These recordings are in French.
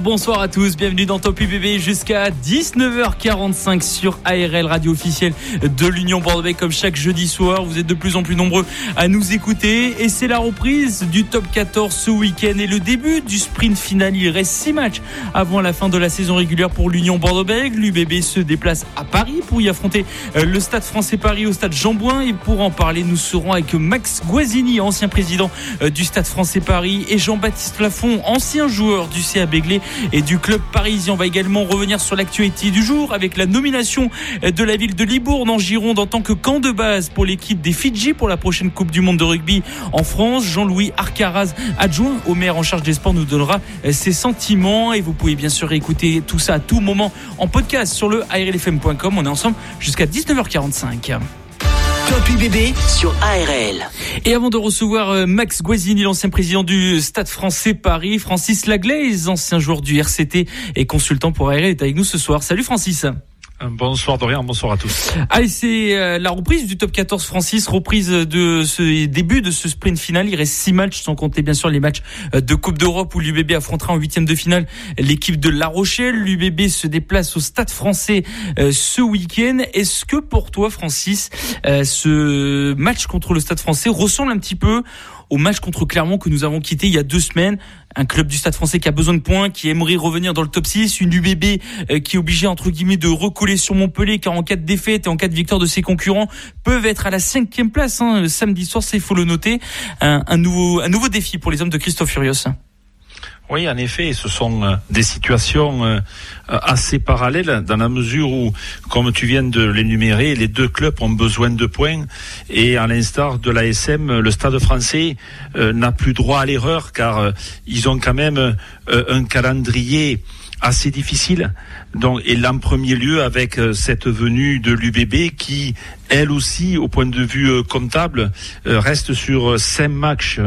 Bonsoir à tous, bienvenue dans Top UBB jusqu'à 19h45 sur ARL, radio officielle de l'Union Bordeaux comme chaque jeudi soir. Vous êtes de plus en plus nombreux à nous écouter et c'est la reprise du Top 14 ce week-end et le début du sprint final. Il reste 6 matchs avant la fin de la saison régulière pour l'Union Bordeaux-Bègles. L'UBB se déplace à Paris pour y affronter euh, le Stade français Paris au Stade Jean-Bouin et pour en parler, nous serons avec Max Guazzini, ancien président euh, du Stade français Paris et Jean-Baptiste Lafont, ancien joueur du CA Béglé et du club parisien. On va également revenir sur l'actualité du jour avec la nomination de la ville de Libourne en Gironde en tant que camp de base pour l'équipe des Fidji pour la prochaine Coupe du Monde de rugby en France. Jean-Louis Arcaraz, adjoint au maire en charge des sports, nous donnera ses sentiments et vous pouvez bien sûr écouter tout ça à tout moment en podcast sur le airlfm.com. On est ensemble jusqu'à 19h45. Et avant de recevoir euh, Max Guazzini, l'ancien président du Stade français Paris, Francis Laglaise, ancien joueur du RCT et consultant pour ARL, est avec nous ce soir. Salut Francis. Bonsoir Dorian, bonsoir à tous. Allez, c'est euh, la reprise du top 14 Francis, reprise de ce début de ce sprint final. Il reste six matchs, sans compter bien sûr les matchs euh, de Coupe d'Europe où l'UBB affrontera en huitième de finale l'équipe de La Rochelle. L'UBB se déplace au Stade français euh, ce week-end. Est-ce que pour toi, Francis, ce match contre le Stade français ressemble un petit peu au match contre Clermont que nous avons quitté il y a deux semaines. Un club du Stade français qui a besoin de points, qui aimerait revenir dans le top 6, une UBB euh, qui est obligée entre guillemets de recoller sur Montpellier car en cas de défaite et en cas de victoire de ses concurrents peuvent être à la cinquième place hein, samedi soir, il faut le noter. Un, un, nouveau, un nouveau défi pour les hommes de Christophe Furios. Oui, en effet, ce sont euh, des situations euh, assez parallèles dans la mesure où, comme tu viens de l'énumérer, les deux clubs ont besoin de points et à l'instar de l'ASM, le Stade français euh, n'a plus droit à l'erreur car ils ont quand même un calendrier assez difficile. Donc, et là, en premier lieu, avec cette venue de l'UBB qui, elle aussi, au point de vue comptable, reste sur cinq matchs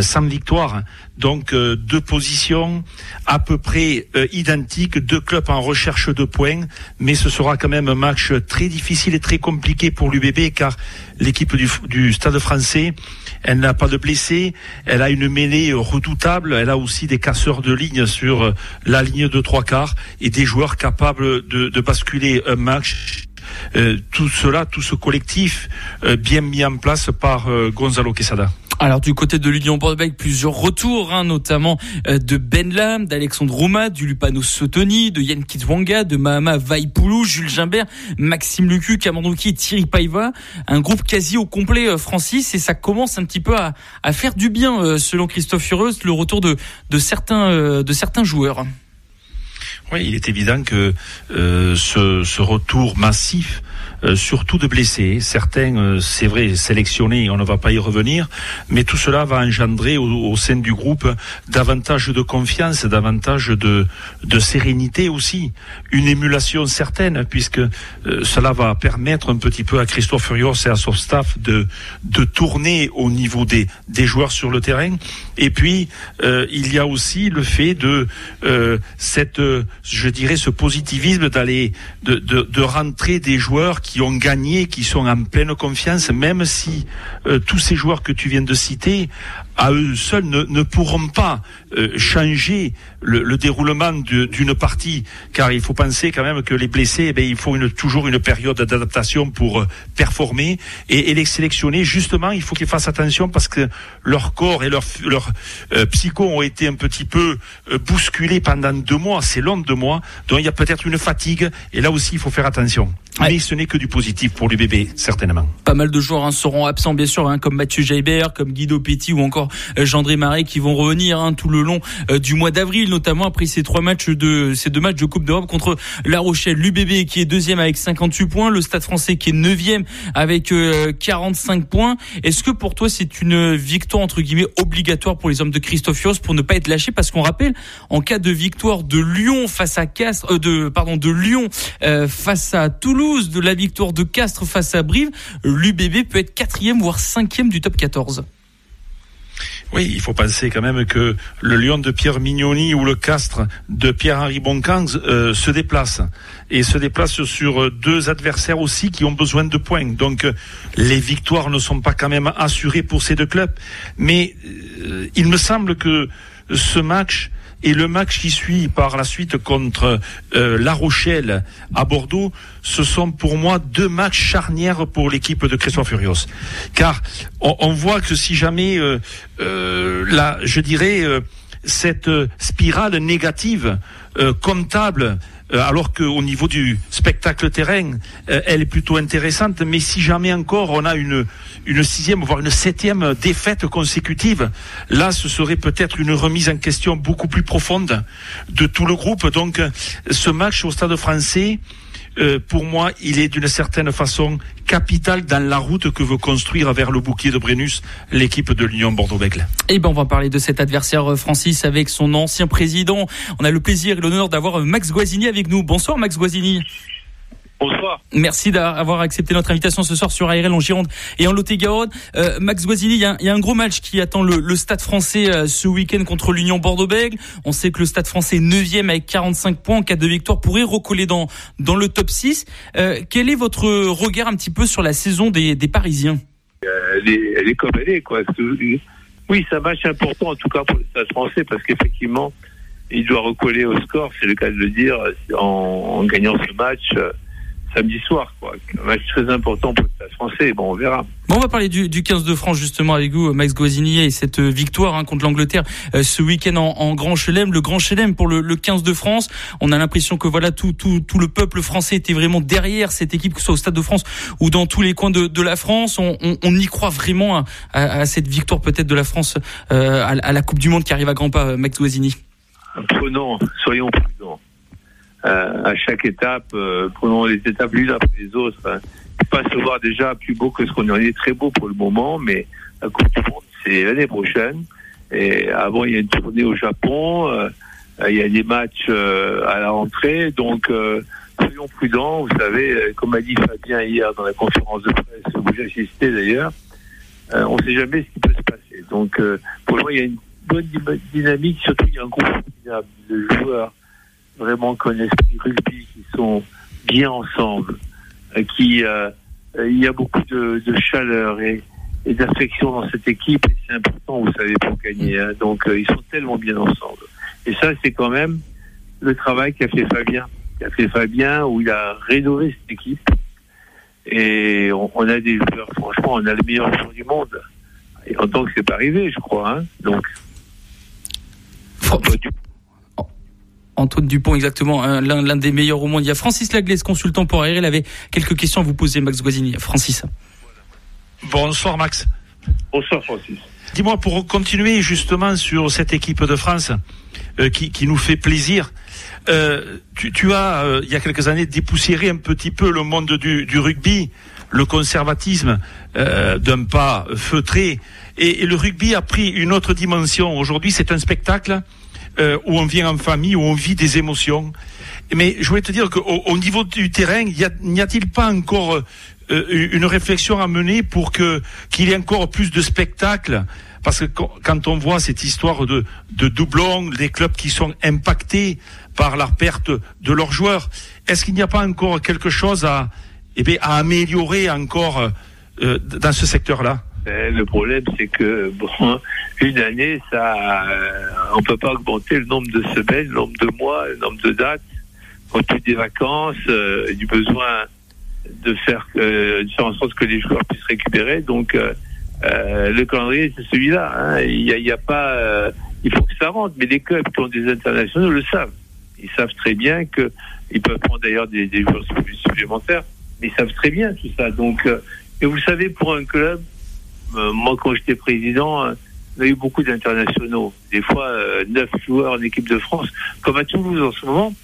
sans victoire. Donc euh, deux positions à peu près euh, identiques, deux clubs en recherche de points, mais ce sera quand même un match très difficile et très compliqué pour l'UBB car l'équipe du, du, Stade français, elle n'a pas de blessés, elle a une mêlée redoutable, elle a aussi des casseurs de ligne sur euh, la ligne de trois quarts et des joueurs capables de, de basculer un match. tout cela, tout ce collectif bien mis en place par Gonzalo Quesada. Alors du côté de l'Union Bordeaux, plusieurs retours, hein, notamment euh, de Ben Lam, d'Alexandre Rouma, du Lupano Sotoni, de Yann Kitwanga, de Mahama Vaipoulou, Jules Gimbert, Maxime Lucu, Kamandouki Thierry Paiva. Un groupe quasi au complet, euh, Francis, et ça commence un petit peu à, faire du bien, euh, selon Christophe Fureuse, le retour de, de, certains, de certains joueurs. Oui, il est évident que ce, retour massif surtout de blessés. Certains, euh, c'est vrai, sélectionnés, on ne va pas y revenir, mais tout cela va engendrer au, sein du groupe davantage de confiance, davantage de, de sérénité aussi, une émulation certaine, puisque euh, cela va permettre un petit peu à Christophe Furios et à son staff de, de tourner au niveau des, des joueurs sur le terrain. Et puis, il y a aussi le fait de cette, je dirais, ce positivisme d'aller, de, de, de rentrer des joueurs ont gagné, qui sont en pleine confiance, même si euh, tous ces joueurs que tu viens de citer à eux seuls ne, ne pourront pas euh, changer le, le déroulement d'une partie, car il faut penser quand même que les blessés, eh bien, il faut une, toujours une période d'adaptation pour euh, performer et, et, les sélectionner. Justement, il faut qu'ils fassent attention parce que leur corps et leur, leur euh, psycho ont été un petit peu bousculés pendant deux mois. C'est long deux mois, donc il y a peut-être une fatigue et là aussi il faut faire attention. Mais ce n'est que du positif pour l'UBB, certainement. Pas mal de joueurs hein, seront absents, bien sûr, hein, comme Mathieu Jaibert, comme Guido Petit ou encore euh, Gendré Marais qui vont revenir hein, tout le long euh, du mois d'avril, notamment après ces trois matchs de ces deux matchs de Coupe d'Europe contre La Rochelle, l'UBB qui est deuxième avec 58 points, le Stade Français qui est neuvième avec 45 points. Est-ce que pour toi c'est une victoire entre guillemets obligatoire pour les hommes de Christophe pour ne pas être lâchés? Parce qu'on rappelle, en cas de victoire de Lyon face à Castres, de pardon de Lyon face à Toulouse, de la victoire de Castres face à Brive, l'UBB peut être quatrième voire cinquième du top 14. Oui, il faut penser quand même que le Lyon de Pierre Mignoni ou le Castres de Pierre-Henri Boncang euh, se déplace et se déplace sur deux adversaires aussi qui ont besoin de points. Donc les victoires ne sont pas quand même assurées pour ces deux clubs, mais euh, il me semble que ce match et le match qui suit par la suite contre euh, La Rochelle à Bordeaux, ce sont pour moi deux matchs charnières pour l'équipe de Christophe Furios. Car on, voit que si jamais, euh, euh, la, je dirais, cette spirale négative comptable euh, alors qu'au niveau du spectacle terrain, euh, elle est plutôt intéressante. Mais si jamais encore on a une, une sixième, voire une septième défaite consécutive, là, ce serait peut-être une remise en question beaucoup plus profonde de tout le groupe. Donc, ce match au Stade français, euh, pour moi, il est d'une certaine façon capital dans la route que veut construire vers le bouquier de Brennus l'équipe de l'Union Bordeaux-Bègles. Eh ben, on va parler de cet adversaire euh, Francis avec son ancien président. On a le plaisir et l'honneur d'avoir euh, Max Guazzini avec nous. Bonsoir Max Guazzini. Bonsoir. Merci d'avoir accepté notre invitation ce soir sur ARL en Gironde et en Lot-et-Garonne. Euh, Max Guazzini, il y, a, un gros match qui attend le, Stade français euh, ce week-end contre l'Union Bordeaux-Bègles. On sait que le Stade français 9e avec 45 points en cas de victoire pourrait recoller dans, dans le top 6. Euh, quel est votre regard un petit peu sur la saison des, Parisiens? Elle est, comme elle est. Quoi. Oui, c'est un match important en tout cas pour le Stade français parce qu'effectivement, il doit recoller au score, c'est le cas de le dire, en, en gagnant ce match samedi soir. Quoi. Un match très important pour le Stade français. Bon, on verra. Bon, on va parler du, du 15 de France justement avec vous, Max Guazzini, et cette euh, victoire hein, contre l'Angleterre euh, ce week-end en, en, Grand Chelem. Le Grand Chelem pour le, le 15 de France. On a l'impression que voilà tout, tout, tout le peuple français était vraiment derrière cette équipe, que ce soit au Stade de France ou dans tous les coins de, de la France. On, on, on, y croit vraiment à, à, cette victoire peut-être de la France euh, à, à, la Coupe du Monde qui arrive à grands pas, Max Guazzini. Prenons, soyons prudents. Euh, à chaque étape, euh, prenons les étapes l'une après les autres. Hein. Pas se voir déjà plus beau que ce qu'on en est très beau pour le moment, mais la Coupe du Monde, c'est l'année prochaine. Et avant, il y a une tournée au Japon, euh, il y a des matchs à la rentrée, donc soyons prudents. Vous savez, comme a dit Fabien hier dans la conférence de presse où j'ai assisté d'ailleurs, on ne sait jamais ce qui peut se passer. Donc, pour moi, il y a une bonne dynamique, surtout il y a un groupe de joueurs vraiment qu'un esprit rugby, qui sont bien ensemble, euh, qui euh, il y a beaucoup de, de chaleur et, et d'affection dans cette équipe et c'est important, vous savez, pour gagner. Hein. Donc euh, ils sont tellement bien ensemble. Et ça, c'est quand même le travail qu'a fait Fabien, qu'a fait Fabien où il a rénové cette équipe. Et on, on a des joueurs, franchement, on a le meilleur joueur du monde. Et en tant que c'est pas arrivé, je crois. Hein. Donc, Antoine Dupont, exactement, l'un des meilleurs au monde. Il y a Francis Laglaise, consultant pour ARL, avait quelques questions à vous poser, Max Guazzini. Francis. Bonsoir, Max. Bonsoir, Francis. Dis-moi, pour continuer justement sur cette équipe de France euh, qui, qui, nous fait plaisir, euh, tu, tu, as, euh, il y a quelques années, dépoussiéré un petit peu le monde du, du rugby, le conservatisme euh, d'un pas feutré, et, et, le rugby a pris une autre dimension. Aujourd'hui, c'est un spectacle euh, où on vient en famille, où on vit des émotions. Mais je voulais te dire qu'au au niveau du terrain, n'y a-t-il pas encore euh, une réflexion à mener pour que qu'il y ait encore plus de spectacles? Parce que quand on voit cette histoire de, de doublons, des clubs qui sont impactés par la perte de leurs joueurs, est-ce qu'il n'y a pas encore quelque chose à, eh bien, à améliorer encore euh, dans ce secteur-là? Le problème, c'est que bon, une année, ça, on peut pas augmenter le nombre de semaines, le nombre de mois, le nombre de dates, compte tenu des vacances, euh, du besoin de faire, euh, de faire en sorte que les joueurs puissent récupérer. Donc, euh, euh le calendrier, c'est celui-là. Hein. Il n'y a, a, pas, il faut que ça rentre. Mais les clubs qui ont des internationaux le savent. Ils savent très bien que ils peuvent prendre d'ailleurs des, des joueurs supplémentaires mais ils savent très bien tout ça. Donc, et vous savez, pour un club, moi quand j'étais président, on a eu beaucoup d'internationaux. Des fois, neuf joueurs en équipe de France, comme à Toulouse en ce moment.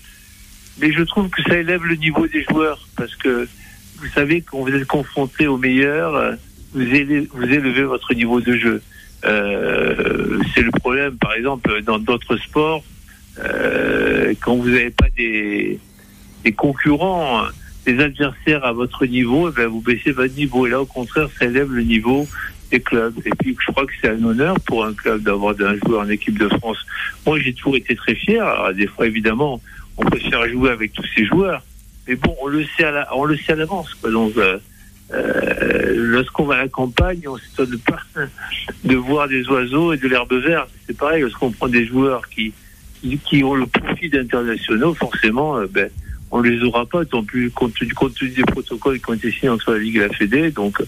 Mais je trouve que ça élève le niveau des joueurs parce que vous savez quand vous êtes confronté aux meilleurs, vous élevez, vous élevez votre niveau de jeu. Euh, c'est le problème, par exemple, dans d'autres sports, euh, quand vous n'avez pas des, des concurrents, des adversaires à votre niveau, eh ben vous baissez votre niveau. Et là, au contraire, ça élève le niveau clubs. Et puis, je crois que c'est un honneur pour un club d'avoir un joueur en équipe de France. Moi, j'ai toujours été très fier. Alors, des fois, évidemment, on peut se faire jouer avec tous ces joueurs. Mais bon, on le sait à on le sait à l'avance. Donc, euh, euh, lorsqu'on va à la campagne, on s'étonne pas de voir des oiseaux et de l'herbe verte. C'est pareil, lorsqu'on prend des joueurs qui, qui ont le profit d'internationaux, forcément, euh, ben, on les aura pas, tant plus compte, compte tenu des protocoles qui ont été signés entre la Ligue et la Fédé. Donc,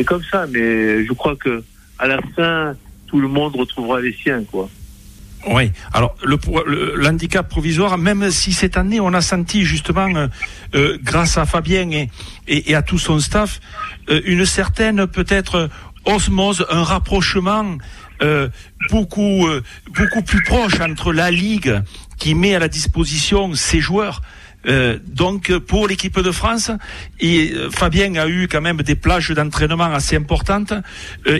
c'est comme ça. Mais je crois que à la fin, tout le monde retrouvera les siens, quoi. Oui. Alors le, l'handicap provisoire, même si cette année on a senti justement, euh, euh, grâce à Fabien et, à tout son staff, euh, une certaine peut-être osmose, un rapprochement beaucoup beaucoup plus proche entre la ligue qui met à la disposition ses joueurs. Donc pour l'équipe de France, Fabien a eu quand même des plages d'entraînement assez importantes.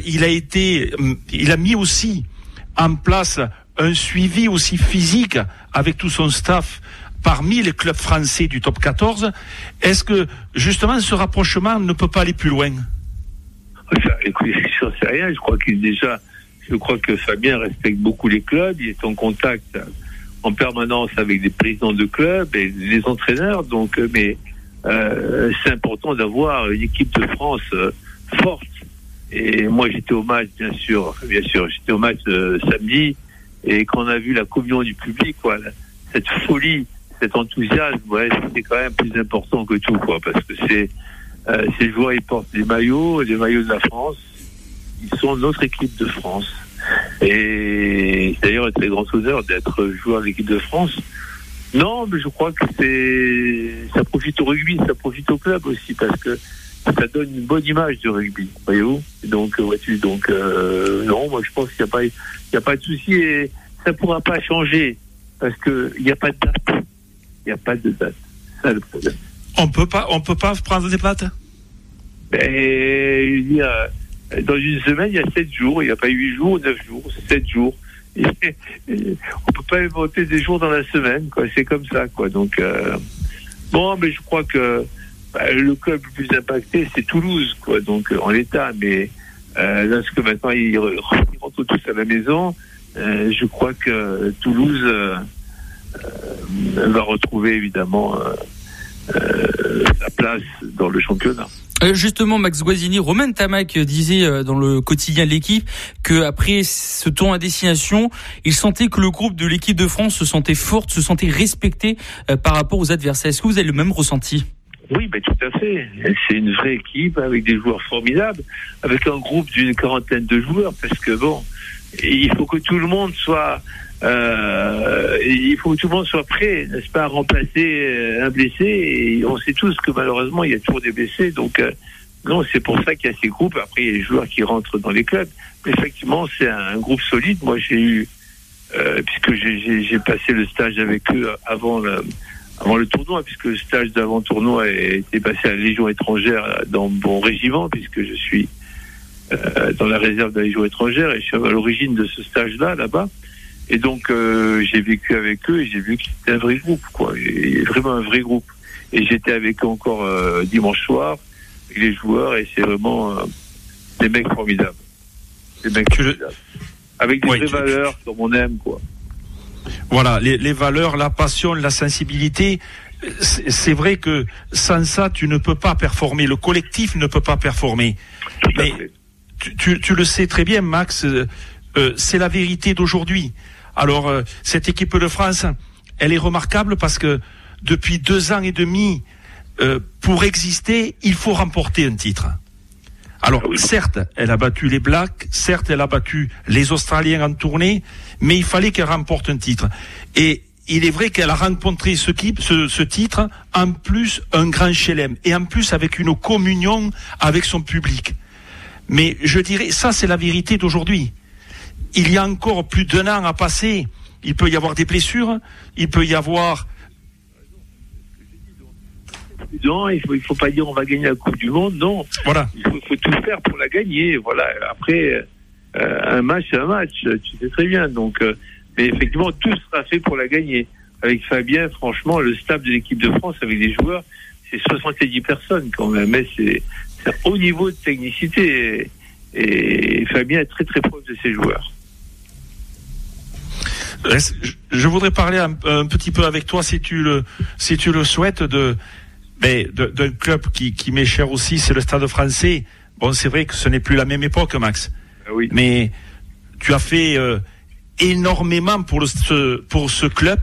il a été, il a mis aussi en place un suivi aussi physique avec tout son staff parmi les clubs français du top 14. Est-ce que justement ce rapprochement ne peut pas aller plus loin? Écoutez, je ne sais rien. Je crois qu'il déjà, je crois que Fabien respecte beaucoup les clubs. Il est en contact en permanence avec des présidents de clubs et des entraîneurs. Donc, euh, mais euh, c'est important d'avoir une équipe de France euh, forte. Et moi, j'étais au match, bien sûr, bien sûr, j'étais au match samedi et qu'on a vu la communion du public, quoi, cette folie, cet enthousiasme, ouais, c'est quand même plus important que tout, quoi, parce que c'est euh, ces joueurs, ils portent des maillots, des maillots de la France, ils sont notre équipe de France. Et d'ailleurs un très grand honneur d'être joueur de l'équipe de France. Non, mais je crois que c'est ça profite au rugby, ça profite au club aussi, parce que ça donne une bonne image du rugby, voyez-vous. Donc, euh, vois-tu, donc euh, non, moi je pense qu'il n'y a pas, il y a pas de souci et ça pourra pas changer parce que il n'y a pas de date, il n'y a pas de date. Ça le problème. On peut pas, on peut pas prendre des dates. Ben, il y a, dans une semaine, il y a sept jours. Il n'y a pas huit jours, neuf jours, sept jours. On on peut pas inventer des jours dans la semaine, quoi. C'est comme ça, quoi. Donc, euh, bon, mais je crois que bah, le club le plus impacté, c'est Toulouse, quoi. Donc, euh, en l'état. Mais euh, lorsque maintenant ils, rentrent tous à la maison, euh, je crois que Toulouse euh, euh va retrouver évidemment sa place dans le championnat. Justement, Max Guazzini, Romain Tamac disait dans le quotidien de l'équipe que après ce tour à destination, il sentait que le groupe de l'équipe de France se sentait forte, se sentait respecté par rapport aux adversaires. Est-ce que vous avez le même ressenti? Oui, ben, tout à fait. C'est une vraie équipe avec des joueurs formidables, avec un groupe d'une quarantaine de joueurs, parce que bon, il faut que tout le monde soit, euh, il faut que tout le monde soit prêt, n'est-ce pas, à remplacer euh, un blessé. Et on sait tous que malheureusement, il y a toujours des blessés. Donc, euh, non, c'est pour ça qu'il y a ces groupes. Après, il y a les joueurs qui rentrent dans les clubs. Mais effectivement, c'est un, groupe solide. Moi, j'ai eu, euh, puisque j'ai passé le stage avec eux avant le avant le tournoi, puisque le stage d'avant-tournoi a été passé à la Légion étrangère dans mon régiment, puisque je suis dans la réserve de la Légion étrangère et je suis à l'origine de ce stage-là, là-bas. Et donc, euh, j'ai vécu avec eux et j'ai vu que c'était un vrai groupe, quoi. Et vraiment un vrai groupe. Et j'étais avec eux encore euh, dimanche soir, avec les joueurs, et c'est vraiment des mecs formidables. Des mecs formidables. Avec des vraies valeurs, comme on aime, quoi. Voilà, les, valeurs, la passion, la sensibilité. C'est vrai que sans ça, tu ne peux pas performer. Le collectif ne peut pas performer. Mais tu, le sais très bien, Max. Euh, euh, c'est la vérité d'aujourd'hui. Alors, euh, cette équipe de France, elle est remarquable parce que depuis deux ans et demi, pour exister, il faut remporter un titre. Alors, certes, elle a battu les Blacks, certes, elle a battu les Australiens en tournée, mais il fallait qu'elle remporte un titre. Et il est vrai qu'elle a rencontré ce, ce, ce, titre, en plus un grand chelem, et en plus avec une communion avec son public. Mais je dirais, ça c'est la vérité d'aujourd'hui. Il y a encore plus d'un an à passer. Il peut y avoir des blessures, il peut y avoir non, il faut, il faut pas dire on va gagner la Coupe du Monde, non. Voilà. Il faut, faut tout faire pour la gagner. Voilà. Après, euh, un match, c'est un match, tu sais très bien. Donc, euh, mais effectivement, tout sera fait pour la gagner. Avec Fabien, franchement, le staff de l'équipe de France, avec les joueurs, c'est 70 personnes quand même. Mais c'est un haut niveau de technicité. Et, et Fabien est très très proche de ses joueurs. Je voudrais parler un, un, petit peu avec toi, si tu le, si tu le souhaites, de, mais d'un club qui, qui m'est cher aussi, c'est le Stade Français. Bon, c'est vrai que ce n'est plus la même époque, Max. Oui. Mais tu as fait euh, énormément pour, le, ce, pour ce club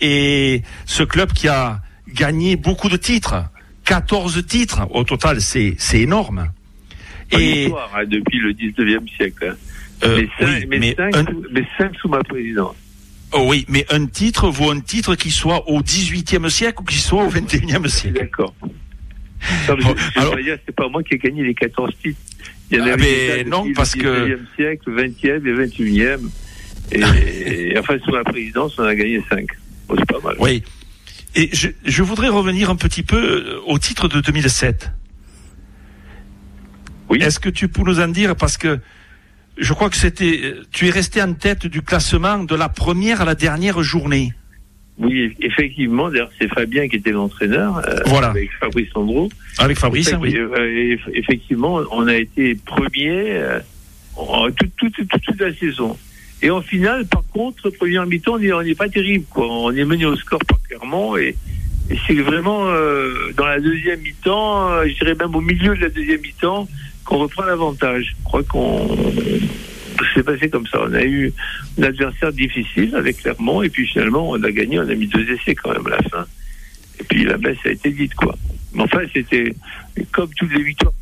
et ce club qui a gagné beaucoup de titres, 14 titres au total, c'est énorme. Et histoire, hein, depuis le 19e siècle. Euh, mais, cinq, oui, mais, mais cinq un- sous, mais cinq sous ma présidence. Oh oui, mais un titre vaut un titre qui soit au 18e siècle ou qui soit au 21e siècle. D'accord. Bon, alors- c'est pas moi qui ai gagné les 14 titres. Il y en Ah, avait non, parce que- 19e siècle, 20e et 21e. Et, et enfin, sous ma présidence, on a gagné 5. Bon, c'est pas mal. Oui. Et je, je voudrais revenir un petit peu euh, au titre de 2007. Oui. Est-ce que tu peux nous en dire parce que je crois que c'était euh, tu es resté en tête du classement de la première à la dernière journée. Oui, effectivement. D'ailleurs, c'est Fabien qui était l'entraîneur. euh, Voilà. Avec Fabrice Sandro. Avec Fabrice, hein, oui. Euh, eff- Effectivement, on a été premier euh, toute, toute, toute, toute la saison. Et en finale, par contre, première mi-temps, on n'est pas terrible. Quoi. On est mené au score par Clermont. Et, et c'est vraiment euh, dans la deuxième mi-temps, euh, je dirais même au milieu de la deuxième mi-temps, qu'on reprend l'avantage. Je crois qu'on c'est passé comme ça. On a eu un adversaire difficile avec Clermont. Et puis finalement, on a gagné. On a mis deux essais quand même à la fin. Et puis la baisse a été dite, quoi. Mais enfin, c'était comme toutes les victoires.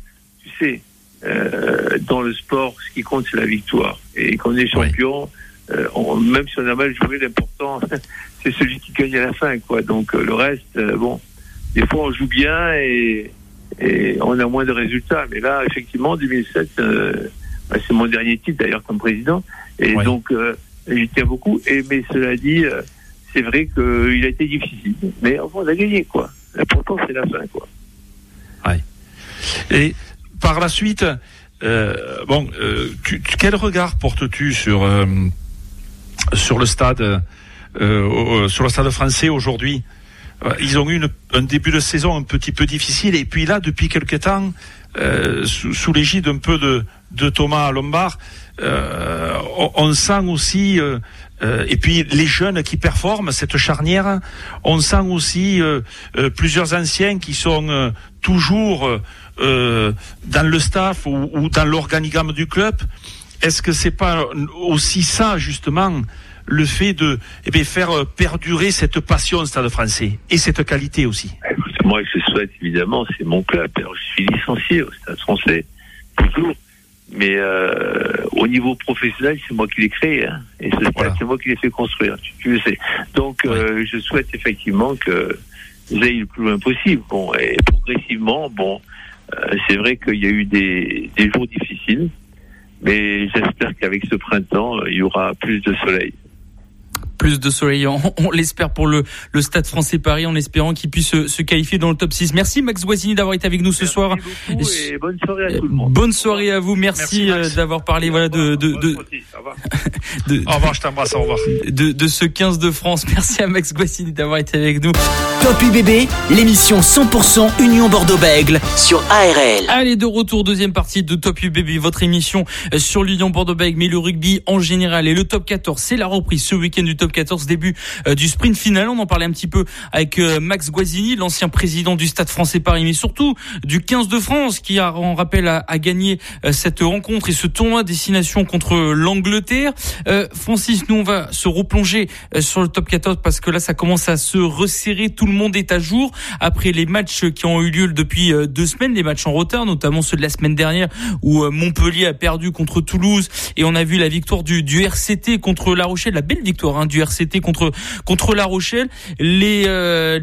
Tu sais, euh, dans le sport, ce qui compte, c'est la victoire. Et quand on est champion, euh, on- même si on a mal joué, l'important, c'est celui qui gagne à la fin, quoi. Donc euh, le reste, euh, bon, des fois on joue bien et, et on a moins de résultats. Mais là, effectivement, 2007, euh, bah, c'est mon dernier titre d'ailleurs comme président. Et Ouais. donc, euh, j'y tiens beaucoup. Et mais cela dit, euh, c'est vrai qu'il a été difficile. Mais enfin, on a gagné, quoi. L'important, c'est la fin, quoi. Et par la suite, euh, bon, tu- quel regard portes-tu sur sur le stade sur le stade français aujourd'hui? Ils ont eu une- un début de saison un petit peu difficile et puis là, depuis quelque temps, euh, sous, sous l'égide un peu de, de Thomas Lombard, euh, on, on sent aussi euh, euh, et puis les jeunes qui performent cette charnière, on sent aussi euh, euh, plusieurs anciens qui sont euh, toujours euh, euh, dans le staff ou, ou dans l'organigramme du club. Est-ce que c'est pas aussi ça justement le fait de eh bien, faire euh, perdurer cette passion au Stade Français et cette qualité aussi Écoute, moi, je souhaite évidemment, c'est mon club. Alors, je suis licencié au Stade français, toujours. Mais euh, au niveau professionnel, c'est moi qui l'ai créé. Hein. Et ce stade, Voilà. c'est moi qui l'ai fait construire, tu, tu le sais. Donc, euh, je souhaite effectivement que vous ayez le plus loin possible. Bon, et progressivement, bon, euh, c'est vrai qu'il y a eu des, des jours difficiles. Mais j'espère qu'avec ce printemps, euh, il y aura plus de soleil. Plus de soleil, on, on l'espère pour le, le Stade français Paris, en espérant qu'il puisse se, se qualifier dans le top 6. Merci Max Guazzini d'avoir été avec nous ce Merci soir. et bonne soirée à tout le monde. Bonne soirée à vous, merci, euh, d'avoir parlé voilà de de, de, de, Au revoir, je t'embrasse, au revoir. de, de ce 15 de France. Merci à Max Guazzini d'avoir été avec nous. Top UBB, l'émission 100% Union Bordeaux-Bègle sur ARL. Allez, de retour, deuxième partie de Top UBB, votre émission euh, sur l'Union Bordeaux-Bègles, mais le rugby en général et le top 14, c'est la reprise ce week-end du top 14, début euh, du sprint final. On en parlait un petit peu avec euh, Max Guazzini, l'ancien président du Stade français Paris, mais surtout du 15 de France qui a, on rappelle, a, a gagné euh, cette rencontre et ce tournoi destination contre l'Angleterre. Euh, Francis, nous on va se replonger sur le top 14 parce que là ça commence à se resserrer, tout le monde est à jour après les matchs qui ont eu lieu depuis deux semaines, les matchs en retard, notamment ceux de la semaine dernière où Montpellier a perdu contre Toulouse et on a vu la victoire du, du RCT contre La Rochelle, la belle victoire hein, du du RCT contre contre La Rochelle. Les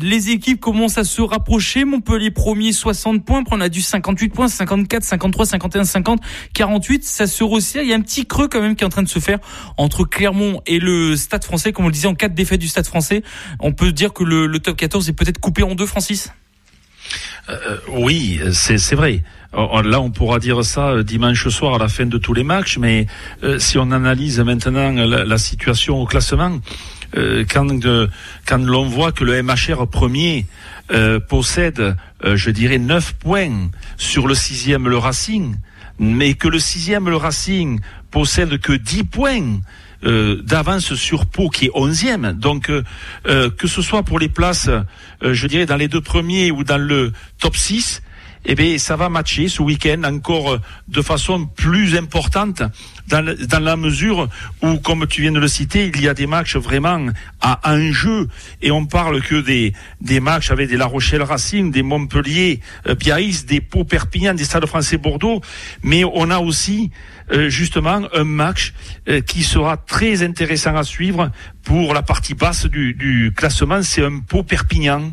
les équipes commencent à se rapprocher. Montpellier premier 60 points, après on a du 58 points, 54, 53, 51, 50, 48. Ça se resserre. Il y a un petit creux quand même qui est en train de se faire entre Clermont et le Stade Français. Comme on le disait, en cas de défaite du Stade Français, on peut dire que le, le top 14 est peut-être coupé en deux, Francis? Euh, oui, c'est vrai. Là, on pourra dire ça euh, dimanche soir à la fin de tous les matchs, mais euh, si on analyse maintenant la, situation au classement, quand, quand l'on voit que le MHR premier possède, je dirais, 9 points sur le sixième, le Racing, mais que le sixième, le Racing, possède que 10 points euh, d'avance sur Pau qui est onzième. Donc euh, euh, que ce soit pour les places, je dirais dans les deux premiers ou dans le top 6, eh bien, ça va matcher ce week-end encore de façon plus importante dans, dans, la mesure où, comme tu viens de le citer, il y a des matchs vraiment à enjeu. Et on parle que des, des matchs avec des La Rochelle Racing, des Montpellier euh, Biarritz, des Pau Perpignan, des Stades Français Bordeaux, mais on a aussi euh, justement un match euh, qui sera très intéressant à suivre pour la partie basse du, du classement, c'est un Pau Perpignan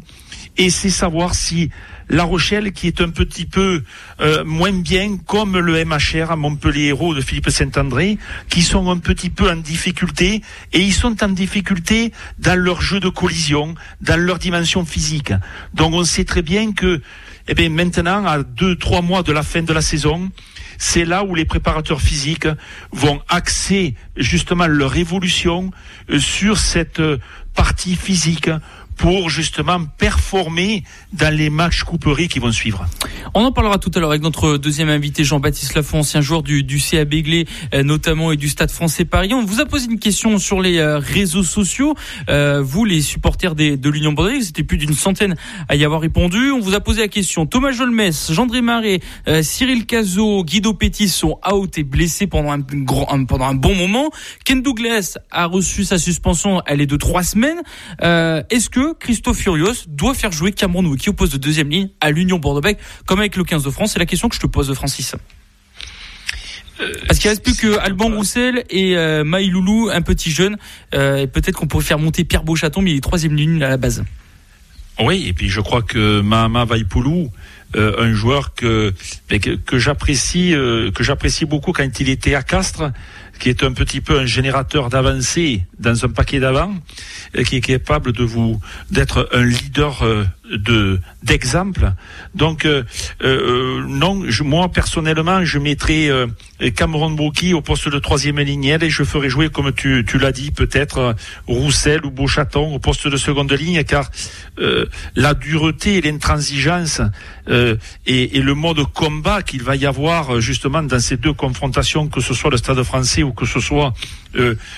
et c'est savoir si la Rochelle qui est un petit peu euh, moins bien, comme le MHR à Montpellier Hérault de Philippe Saint-André, qui sont un petit peu en difficulté, et ils sont en difficulté dans leur jeu de collision, dans leur dimension physique. Donc on sait très bien que eh bien, maintenant, à deux, trois mois de la fin de la saison, c'est là où les préparateurs physiques vont axer justement leur évolution euh, sur cette euh, partie physique pour justement performer dans les matchs couperies qui vont suivre. On en parlera tout à l'heure avec notre deuxième invité Jean-Baptiste Lafont, ancien joueur du, du CA Béglé euh, notamment et du Stade Français Paris. On vous a posé une question sur les euh, réseaux sociaux. Euh, vous, les supporters des, de l'Union Bordeaux, c'était plus d'une centaine à y avoir répondu. On vous a posé la question. Thomas Jolmes, Jean-André Marais, Cyril Cazot, Guido Petit sont out et blessés pendant un, grand, pendant un bon moment. Ken Douglas a reçu sa suspension, elle est de trois semaines. Est-ce que Christophe Furios doit faire jouer Cameron Wiki au poste de deuxième ligne à l'Union Bordeaux-Bègles, comme avec le 15 de France C'est la question que je te pose, Francis. Euh, Parce qu'il reste plus que Alban Roussel et euh, Maïloulou, un petit jeune. Euh, et peut-être qu'on pourrait faire monter Pierre Beauchaton, mais il est troisième ligne à la base. Oui, et puis je crois que Mahama Vaipoulou, euh, un joueur que que, que j'apprécie que j'apprécie beaucoup quand il était à Castres, qui est un petit peu un générateur d'avancée dans un paquet d'avant, qui est capable de vous d'être un leader de d'exemple. Donc euh, euh, non, je, moi personnellement, je mettrais euh, Cameron Bouki au poste de troisième ligne et je ferai jouer, comme tu, tu l'as dit, peut-être Roussel ou Beauchaton au poste de seconde ligne, car la dureté et l'intransigeance et, et, le mode combat qu'il va y avoir justement dans ces deux confrontations, que ce soit le Stade Français ou que ce soit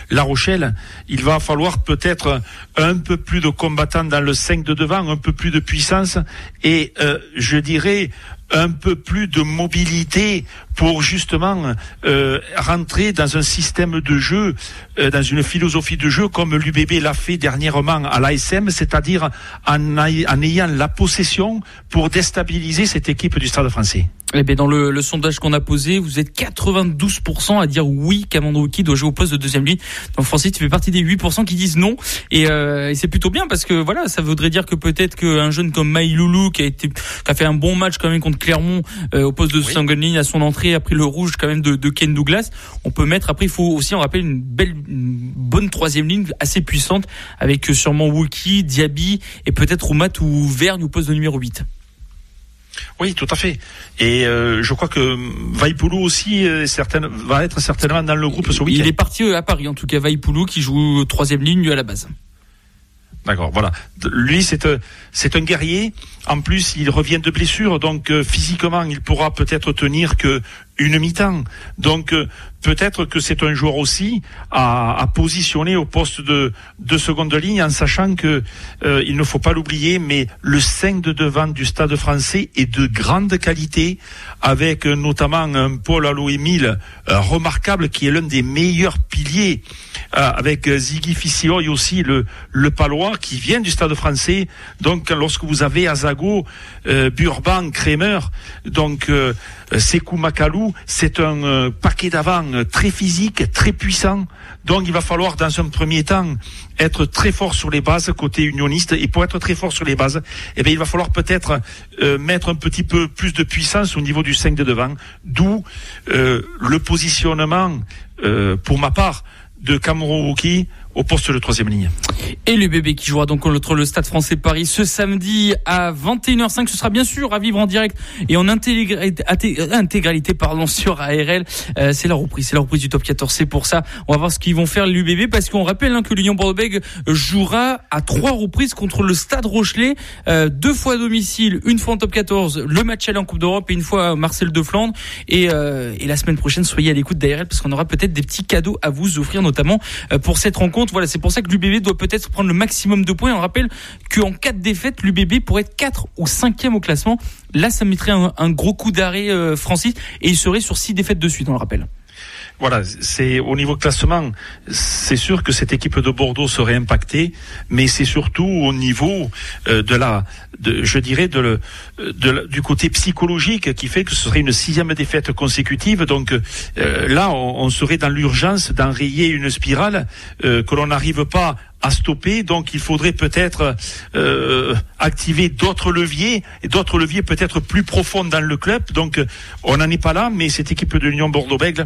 La Rochelle, il va falloir peut-être un peu plus de combattants dans le 5 de devant, un peu plus de de puissance et euh, je dirais un peu plus de mobilité pour justement euh, rentrer dans un système de jeu, euh, dans une philosophie de jeu comme l'UBB l'a fait dernièrement à l'ASM, c'est-à-dire en, en, ayant la possession pour déstabiliser cette équipe du Stade français. Eh bien, dans le, le sondage qu'on a posé, vous êtes 92% à dire oui, Kamandouki doit jouer au poste de deuxième ligne. Donc Francis, tu fais partie des 8% qui disent non. Et, euh, et c'est plutôt bien parce que voilà, ça voudrait dire que peut-être qu'un jeune comme Maïloulou, qui a été, qui a fait un bon match quand même contre Clermont euh, au poste de oui. seconde ligne à son entrée a pris le rouge quand même de, de, Ken Douglas. On peut mettre après il faut aussi on rappelle une belle une bonne troisième ligne assez puissante avec sûrement Wookie, Diaby et peut-être Oumat ou Vergne au poste de numéro 8. Oui, tout à fait. Et euh, je crois que Vaipoulou aussi euh, certaine, va être certainement dans le groupe ce week-end. Il est parti euh, à Paris, en tout cas Vaipoulou qui joue troisième ligne à la base. D'accord, voilà. Lui, c'est un guerrier. En plus, il revient de blessure, donc euh, physiquement, il pourra peut-être tenir que une mi-temps. Donc euh, peut-être que c'est un joueur aussi à, positionner au poste de, de seconde ligne, en sachant que euh, il ne faut pas l'oublier, mais le 5 de devant du Stade Français est de grande qualité, avec notamment un Paul Allo Émile remarquable, qui est l'un des meilleurs piliers avec Ziggy Fissio et aussi le, le Palois qui vient du Stade français. Donc lorsque vous avez Azago, Burban, Kremer, donc Sekou Makalou, c'est un paquet d'avant très physique, très puissant. Donc il va falloir dans un premier temps être très fort sur les bases côté unioniste et pour être très fort sur les bases, eh bien il va falloir peut-être euh, mettre un petit peu plus de puissance au niveau du 5 de devant, d'où euh, le positionnement euh, pour ma part de Cameron au poste de troisième ligne. Et le bébé qui jouera donc contre le Stade français Paris ce samedi à 21h05. Ce sera bien sûr à vivre en direct et en intégralité, pardon, sur ARL. Euh, c'est la reprise, c'est la reprise du top 14. C'est pour ça, on va voir ce qu'ils vont faire l'UBB parce qu'on rappelle hein, que l'Union Bordeaux-Bègles jouera à trois reprises contre le Stade Rochelet, euh, deux fois à domicile, une fois en top 14, le match aller en Coupe d'Europe et une fois Marcel de Flandre. Et, euh, et la semaine prochaine, soyez à l'écoute d'ARL parce qu'on aura peut-être des petits cadeaux à vous offrir, notamment pour cette rencontre voilà, c'est pour ça que l'UBB doit peut-être prendre le maximum de points. On rappelle qu'en cas de défaite, l'UBB pourrait être 4 ou 5e au classement. Là, ça mettrait un, gros coup d'arrêt, euh, Francis, et il serait sur 6 défaites de suite, on le rappelle voilà, c'est au niveau classement, c'est sûr que cette équipe de Bordeaux serait impactée, mais c'est surtout au niveau euh, de la, de, je dirais, de, de, du côté psychologique qui fait que ce serait une sixième défaite consécutive. Donc euh, là, on, serait dans l'urgence d'enrayer une spirale euh, que l'on n'arrive pas à stopper. Donc il faudrait peut-être activer d'autres leviers et d'autres leviers peut-être plus profonds dans le club. Donc on n'en est pas là, mais cette équipe de l'Union Bordeaux-Bègles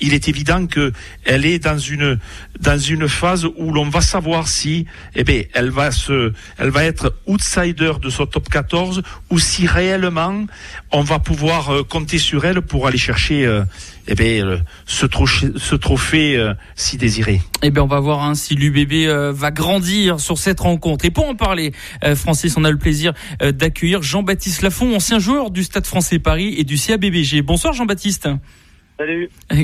il est évident qu'elle est dans une dans une phase où l'on va savoir si eh bien, elle va se elle va être outsider de son top 14 ou si réellement on va pouvoir euh, compter sur elle pour aller chercher euh, eh bien, ce trophée, ce trophée euh, si désiré. Eh bien, on va voir hein, si l'UBB va grandir sur cette rencontre. Et pour en parler, Francis, on a le plaisir d'accueillir Jean-Baptiste Lafont, ancien joueur du Stade français Paris et du CABBG. Bonsoir Jean-Baptiste. Salut.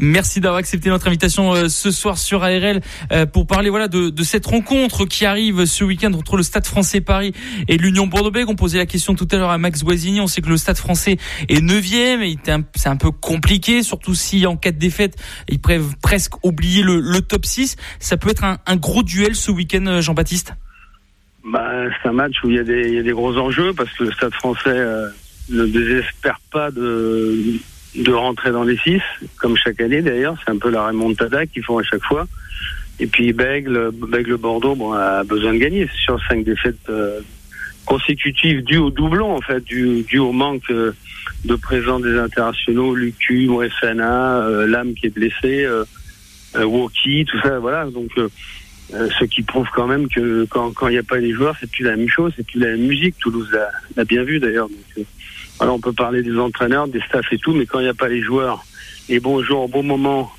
Merci d'avoir accepté notre invitation euh, ce soir sur ARL euh, pour parler voilà de, de, cette rencontre qui arrive ce week-end entre le Stade Français Paris et l'Union Bordeaux-Bègles. On posait la question tout à l'heure à Max Guazzini. On sait que le Stade Français est neuvième et c'est un peu compliqué, surtout si en cas de défaite ils peuvent presque oublier le, le top 6. Ça peut être un, un gros duel ce week-end, euh, Jean-Baptiste? Bah, c'est un match où il y, a des, il y a des gros enjeux parce que le Stade Français ne désespère pas de de rentrer dans les six, comme chaque année d'ailleurs. C'est un peu la remontada qu'ils font à chaque fois. Et puis Bègle, Bègle Bordeaux bon, a besoin de gagner. Sur cinq défaites euh, consécutives dues au doublon, en fait, dû, au manque euh, de présence des internationaux, Lucu, Moessana, euh, Lame qui est blessé, euh, Woki, tout ça, voilà. Donc, ce qui prouve quand même que quand il n'y a pas les joueurs, c'est plus la même chose, c'est plus la même musique. Toulouse l'a bien vu d'ailleurs. Donc, alors on peut parler des entraîneurs, des staffs et tout, mais quand il n'y a pas les joueurs, les bons au bon moment,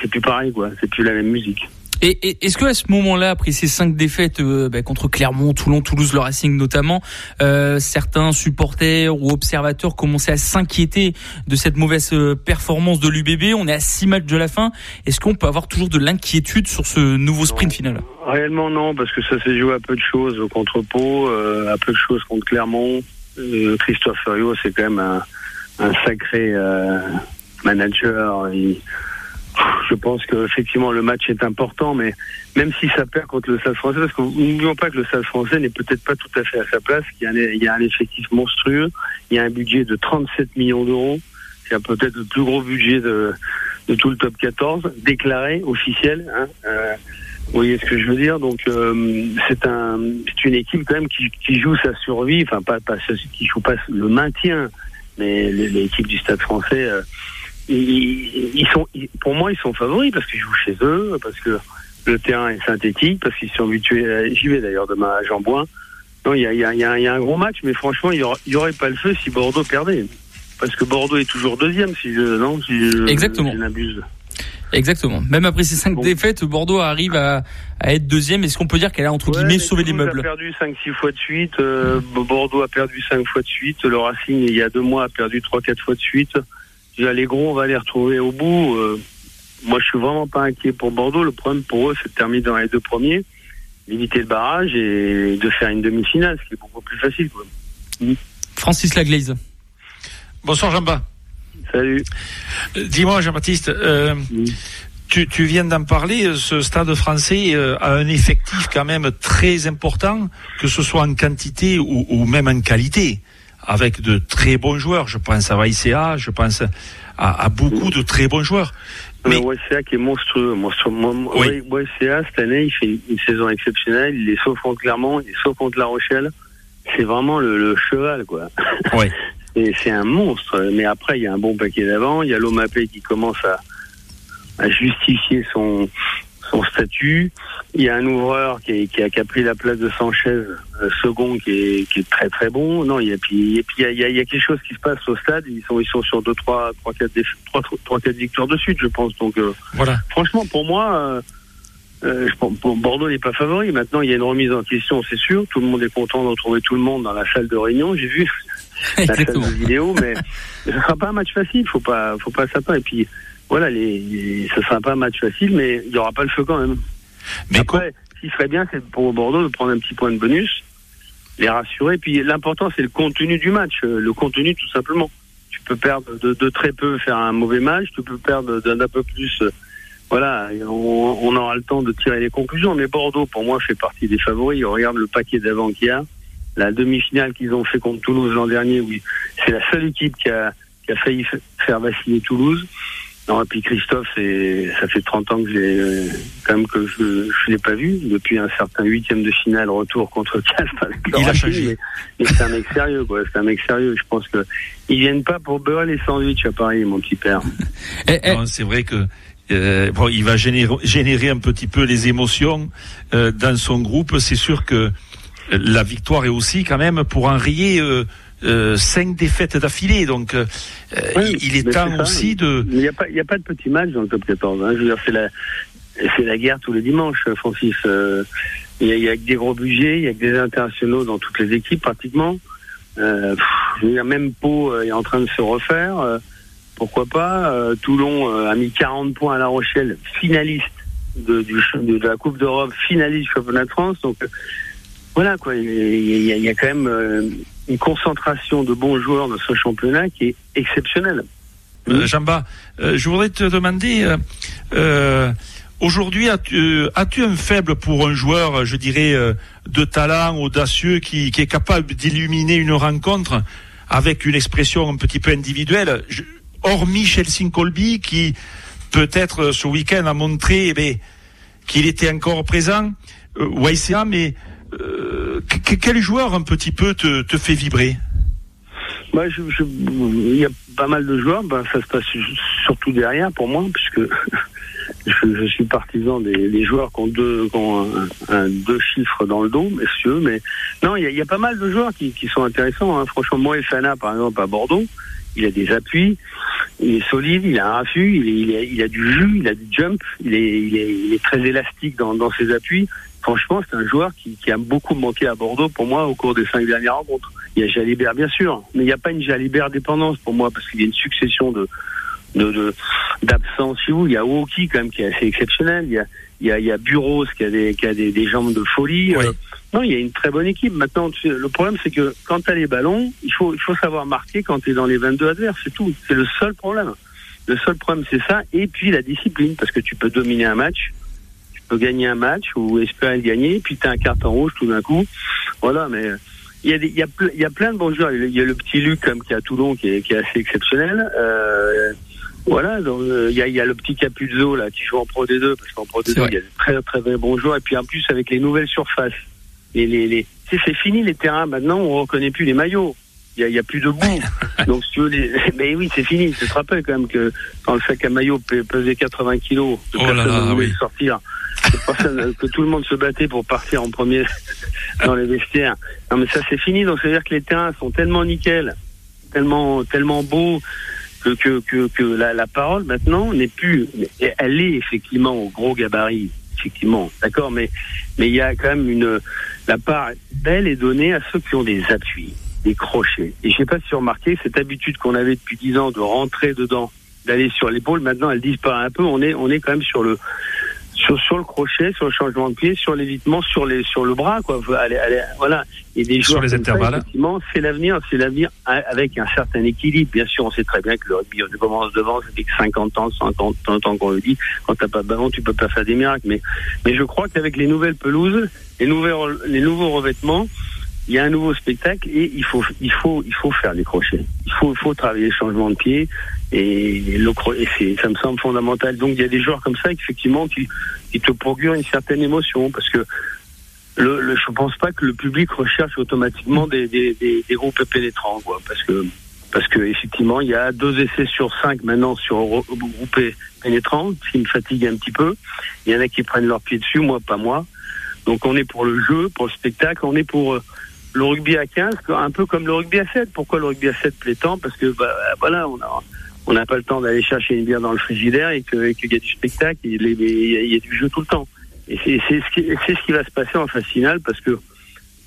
c'est plus pareil, quoi. C'est plus la même musique. Et, est-ce que à ce moment-là, après ces cinq défaites euh, bah, contre Clermont, Toulon, Toulouse, le Racing notamment, euh, certains supporters ou observateurs commençaient à s'inquiéter de cette mauvaise euh, performance de l'UBB On est à six matchs de la fin. Est-ce qu'on peut avoir toujours de l'inquiétude sur ce nouveau sprint final? Réellement non, parce que ça s'est joué à peu de choses contre Pau, à peu de choses contre Clermont. Euh, Christophe Furio, c'est quand même un, un sacré euh, manager. Je pense qu'effectivement le match est important, mais même si ça perd contre le Stade français, parce que n'oublions pas que le Stade français n'est peut-être pas tout à fait à sa place, il y, a un, il y a un effectif monstrueux, il y a un budget de 37 millions d'euros, c'est peut-être le plus gros budget de, de tout le top 14, déclaré, officiel. Hein, euh, vous voyez ce que je veux dire? Donc euh, c'est un, une équipe quand même qui, qui joue sa survie, enfin pas, pas qui joue pas le maintien, mais l'équipe du Stade Français, euh, ils, ils, sont, pour moi ils sont favoris parce qu'ils jouent chez eux, parce que le terrain est synthétique, parce qu'ils sont habitués. J'y vais d'ailleurs demain à Jean Bouin. Non, il y a, y, a, y a, un gros match, mais franchement il y, aurait, y aurait pas le feu si Bordeaux perdait, parce que Bordeaux est toujours deuxième si je non si je, Exactement. je n'abuse. Exactement. Même après ces cinq défaites, Bordeaux arrive à, à être deuxième. Est-ce qu'on peut dire qu'elle a entre guillemets sauvé les meubles a perdu 5-6 fois de suite. Euh, Bordeaux a perdu 5 fois de suite. Le Racing, il y a deux mois, a perdu 3-4 fois de suite. Les gros, on va les retrouver au bout. Euh, moi, je suis vraiment pas inquiet pour Bordeaux. Le problème pour eux, c'est de terminer dans les deux premiers, limiter le barrage et de faire une demi-finale, ce qui est beaucoup plus facile. Quoi. Francis Laglaise. Bonsoir Jean-Baptiste. Salut. Dis-moi, Jean-Baptiste, euh, tu, tu viens d'en parler, ce stade français a un effectif quand même très important, que ce soit en quantité ou, ou même en qualité, avec de très bons joueurs. Je pense à Vaïséa, je pense à, à, beaucoup de très bons joueurs. Mais YCA qui est monstrueux. monstrueux. Oui. YCA, cette année, il fait une saison exceptionnelle. Il est sauf contre Clermont, il est sauf contre La Rochelle. C'est vraiment le, le, cheval, quoi. Oui. Et c'est un monstre. Mais après, il y a un bon paquet d'avant. Il y a l'Omapé qui commence à, à justifier son, son statut. Il y a un ouvreur qui, qui, a, qui a, pris la place de Sanchez, euh, second, qui est, qui est, très très bon. Non, il y a, puis, et puis il y a, il y a, quelque chose qui se passe au stade. Ils sont, ils sont sur 2, 3, 3, 4, 3, 3, 4 victoires de suite, je pense. Donc, euh, voilà. franchement, pour moi, euh, euh, je pense, Bordeaux n'est pas favori. Maintenant, il y a une remise en question, c'est sûr. Tout le monde est content de retrouver tout le monde dans la salle de réunion. J'ai vu la salle de vidéo, mais ce ne sera pas un match facile. Faut pas, faut pas s'attendre. Et puis, voilà, les, les, ce sera pas un match facile, mais il y aura pas le feu quand même. Mais Après, ce qui serait bien, c'est pour Bordeaux de prendre un petit point de bonus, les rassurer. Puis l'important, c'est le contenu du match, le contenu tout simplement. Tu peux perdre de, de très peu, faire un mauvais match. Tu peux perdre d'un peu plus. Voilà, on, on, aura le temps de tirer les conclusions. Mais Bordeaux, pour moi, fait partie des favoris. On regarde le paquet d'avant qu'il y a. La demi-finale qu'ils ont fait contre Toulouse l'an dernier, oui, c'est la seule équipe qui a, qui a failli faire vaciller Toulouse. Non, et puis Christophe, et ça fait 30 ans que j'ai quand même que je ne l'ai pas vu depuis un certain huitième de finale retour contre Castres avec Il a changé. Mais, mais c'est un mec sérieux, quoi. C'est un mec sérieux. Je pense que ils viennent pas pour beurrer les sandwichs à Paris, mon petit père. Eh, eh. C'est vrai que euh, bon, il va générer, générer, un petit peu les émotions euh, dans son groupe. C'est sûr que la victoire est aussi quand même pour enrayer. Euh, euh, cinq défaites d'affilée. Donc, euh, oui, il est temps aussi de. Il n'y a y a pas de petit match dans le top 14. Hein. Je veux dire, c'est la, c'est la guerre tous les dimanches, Francis. Euh, il y, a que des gros budgets, il y a que des internationaux dans toutes les équipes pratiquement. Euh, pff, je veux dire, même Pau est en train de se refaire. pourquoi pas Toulon a mis 40 points à La Rochelle, finaliste de, du, de, de la Coupe d'Europe, finaliste du championnat de France. Donc voilà quoi, il y, a, y quand même euh, une concentration de bons joueurs dans ce championnat qui est exceptionnelle. Euh, Jamba, euh, je voudrais te demander, euh, aujourd'hui, as-tu as un faible pour un joueur, je dirais, de talent, audacieux, qui, qui est capable d'illuminer une rencontre avec une expression un petit peu individuelle, je, hormis Chelsea Colby, qui peut-être ce week-end a montré eh qu'il était encore présent, euh, YCA, mais euh, quel joueur un petit peu te, te fait vibrer? Bah, il y a pas mal de joueurs, bah, ça se passe surtout derrière pour moi, puisque je, je, suis partisan des, joueurs qui ont deux, chiffres dans le dos, messieurs. Mais non, il y a, pas mal de joueurs qui, sont intéressants. Hein. Franchement, moi, Fana, par exemple, à Bordeaux, il a des appuis, il est solide, il a un raffut, il, a, du jus, il a du jump, il est, très élastique dans ses appuis franchement, c'est un joueur qui, qui, a beaucoup manqué à Bordeaux pour moi au cours des cinq dernières rencontres. Il y a Jalibert, bien sûr, mais il n'y a pas une Jalibert dépendance pour moi parce qu'il y a une succession de d'absence. De, il y a Woki quand même qui est assez exceptionnel. Il y a, il y a, il y a Bureau qui a des, qui a des, des jambes de folie. Oui. Euh, non, il y a une très bonne équipe. Maintenant, tu sais, le problème, c'est que quand tu as les ballons, il faut, il faut savoir marquer quand tu es dans les 22 adverses. C'est tout. C'est le seul problème. Le seul problème, c'est ça. Et puis la discipline, parce que tu peux dominer un match peut gagner un match ou espérer le gagner, puis tu as un carton rouge tout d'un coup. Voilà, mais il y, a des, il, y a ple, il y a plein de bons joueurs. Il y a le petit Luc comme qui est à Toulon qui est, qui est assez exceptionnel. Euh, voilà, donc, euh, il, y a, il y a le petit Capuzzo là qui joue en Pro D2 parce qu'en Pro D2 il y a de très très, très bons joueurs et puis en plus avec les nouvelles surfaces. Les, les, les... C'est fini les terrains maintenant, on reconnaît plus les maillots. Il y a, a plus de boue. Donc si tu veux les... mais oui, c'est fini. Tu te rappelles quand même que quand le sac à maillot pesait 80 kilos, oh là là, oui. sortir que tout le monde se battait pour partir en premier dans les vestiaires. Non mais ça c'est fini, donc c'est à dire que les terrains sont tellement nickel, tellement tellement beaux que que que, que la, la, parole maintenant n'est plus, elle est effectivement au gros gabarit, effectivement, d'accord, mais mais il y a quand même une la part belle est donnée à ceux qui ont des appuis, des crochets. Et je sais pas si vous remarquez cette habitude qu'on avait depuis dix ans de rentrer dedans, d'aller sur l'épaule, maintenant elle disparaît un peu. On est on est quand même sur le sur, sur le crochet, sur le changement de pied, sur l'évitement, sur les sur le bras quoi. Allez, allez, voilà. Et des sur les intervalles. Ça, effectivement, c'est l'avenir, c'est l'avenir avec un certain équilibre. Bien sûr, on sait très bien que le rugby on commence devant, ça fait que 50 ans, 50 ans qu'on le dit. Quand t'as pas de ballon, tu peux pas faire des miracles. Mais mais je crois qu'avec les nouvelles pelouses, les nouvelles les nouveaux revêtements, il y a un nouveau spectacle et il faut il faut il faut faire des crochets. Il faut il faut travailler le changement de pied et, et ça me semble fondamental. Donc il y a des joueurs comme ça effectivement qui qui te procurent une certaine émotion parce que le, le je pense pas que le public recherche automatiquement des des, des, groupes pénétrants quoi parce que parce que effectivement il y a deux essais sur cinq maintenant sur groupe pénétrant ce qui me fatigue un petit peu. Il y en a qui prennent leur pied dessus, moi pas moi. Donc on est pour le jeu, pour le spectacle, on est pour le rugby à 15, un peu comme le rugby à 7. Pourquoi le rugby à 7 plaît tant Parce que bah, voilà, on n'a pas le temps d'aller chercher une bière dans le frigidaire et qu'il y a du spectacle, il y, a du jeu tout le temps. Et c'est ce qui va se passer en phase finale parce que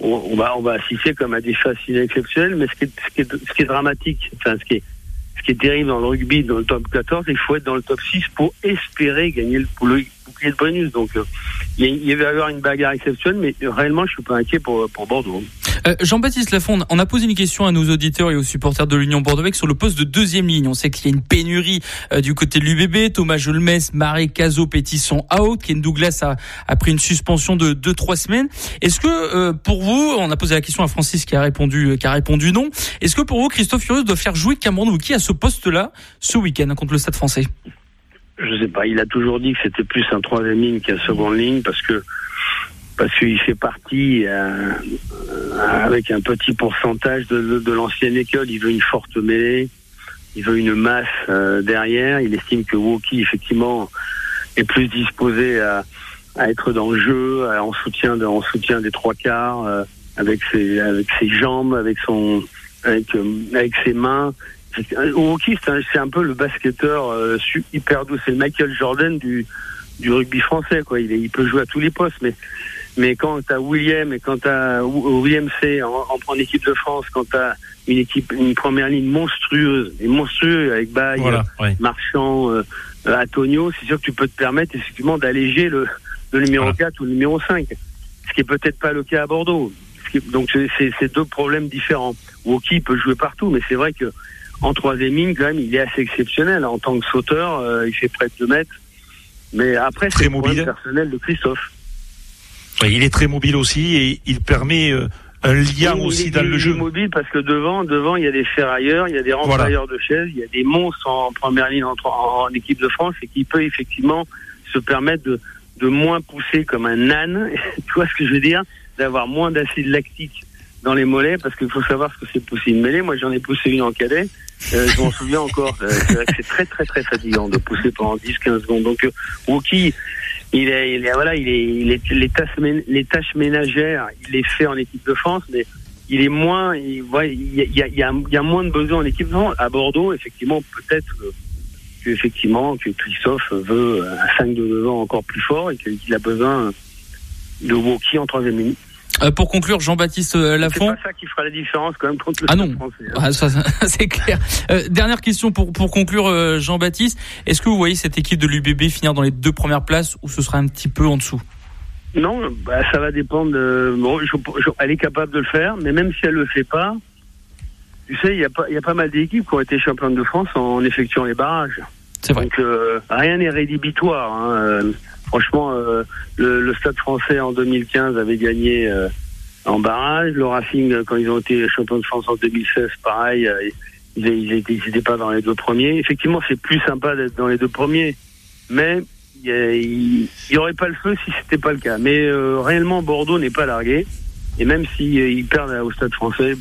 on, va assister comme à des phases finales exceptionnelles, mais ce qui est, dramatique, enfin ce qui est terrible dans le rugby, dans le top 14, il faut être dans le top 6 pour espérer gagner le, le Donc, euh, il, une bagarre exceptionnelle, mais réellement, je suis pas inquiet pour, Bordeaux. Euh, Jean-Baptiste Lafond, on a posé une question à nos auditeurs et aux supporters de l'Union Bordeaux sur le poste de deuxième ligne. On sait qu'il y a une pénurie euh, du côté de l'UBB. Thomas Jolmes, Marie Caso, Petit sont out. Ken Douglas a, pris une suspension de 2-3 semaines. Est-ce que pour vous, on a posé la question à Francis qui a répondu, qui a répondu non. Est-ce que pour vous, Christophe Furieux doit faire jouer Cameron Wookie à ce poste-là ce week-end contre le Stade français? Je sais pas. Il a toujours dit que c'était plus un troisième ligne qu'un seconde ligne parce que parce qu'il fait partie euh, avec un petit pourcentage de, de, l'ancienne école. Il veut une forte mêlée, il veut une masse euh, derrière. Il estime que Woki, effectivement, est plus disposé à, à, être dans le jeu, en soutien, de, en soutien des trois quarts, euh, avec ses avec ses jambes, avec son avec avec ses mains. Woki, c'est un, peu le basketteur hyper doux. C'est le Michael Jordan du du rugby français, quoi. Il, il peut jouer à tous les postes, mais mais quand tu as William et quand tu as William C en, en, équipe de France, quand tu as une équipe, une première ligne monstrueuse, et monstrueuse avec Baye, Marchand, euh, Antonio, c'est sûr que tu peux te permettre effectivement d'alléger le, le numéro 4 ou le numéro 5. Ce qui est peut-être pas le cas à Bordeaux. donc c'est deux problèmes différents. Woki peut jouer partout, mais c'est vrai que en troisième ligne, quand même, il est assez exceptionnel. En tant que sauteur, euh, il fait près de 2 mètres. Mais après, c'est le personnel de Christophe il est très mobile aussi et il permet euh, un lien aussi dans le jeu. Il est mobile parce que devant, devant, il y a des ferrailleurs, il y a des renfrailleurs de chaises, il y a des monstres en première ligne en, en, équipe de France et qui peut effectivement se permettre de, de moins pousser comme un âne. tu vois ce que je veux dire? D'avoir moins d'acide lactique dans les mollets parce qu'il faut savoir ce que c'est pousser une mêlée. Moi, j'en ai poussé une en cadet. Euh, je m'en souviens encore. Euh, c'est très, très, très fatigant de pousser pendant 10-15 secondes. Donc, euh, Wookie, il est, il est, voilà, il est, il est, les tâches, ménagères, il les fait en équipe de France, mais il est moins, il, ouais, il, y a, il, y a, il y a moins de besoin en équipe de France. À Bordeaux, effectivement, peut-être que, effectivement, que Christophe veut un 5 de devant encore plus fort et qu'il a besoin de Woki en troisième minute. Euh, pour conclure, Jean-Baptiste euh, Lafont. C'est pas ça qui fera la différence quand même contre le Ah non, français, hein. ah, c'est clair. Euh, dernière question pour pour conclure, euh, Jean-Baptiste. Est-ce que vous voyez cette équipe de l'UBB finir dans les deux premières places ou ce sera un petit peu en dessous? Non, bah, ça va dépendre. De... Bon, je, je, elle est capable de le faire, mais même si elle le fait pas, tu sais, il y a pas il y a pas mal d'équipes qui ont été championnes de France en effectuant les barrages. C'est vrai. Donc rien n'est rédhibitoire. Hein. Franchement, euh, le, le, Stade français en 2015 avait gagné euh, en barrage. Le Racing, euh, quand ils ont été champions de France en 2016, pareil, ils n'étaient pas dans les deux premiers. Effectivement, c'est plus sympa d'être dans les deux premiers, mais il n'y aurait pas le feu si c'était pas le cas. Mais réellement, Bordeaux n'est pas largué. Et même s'ils ils perdent au Stade français,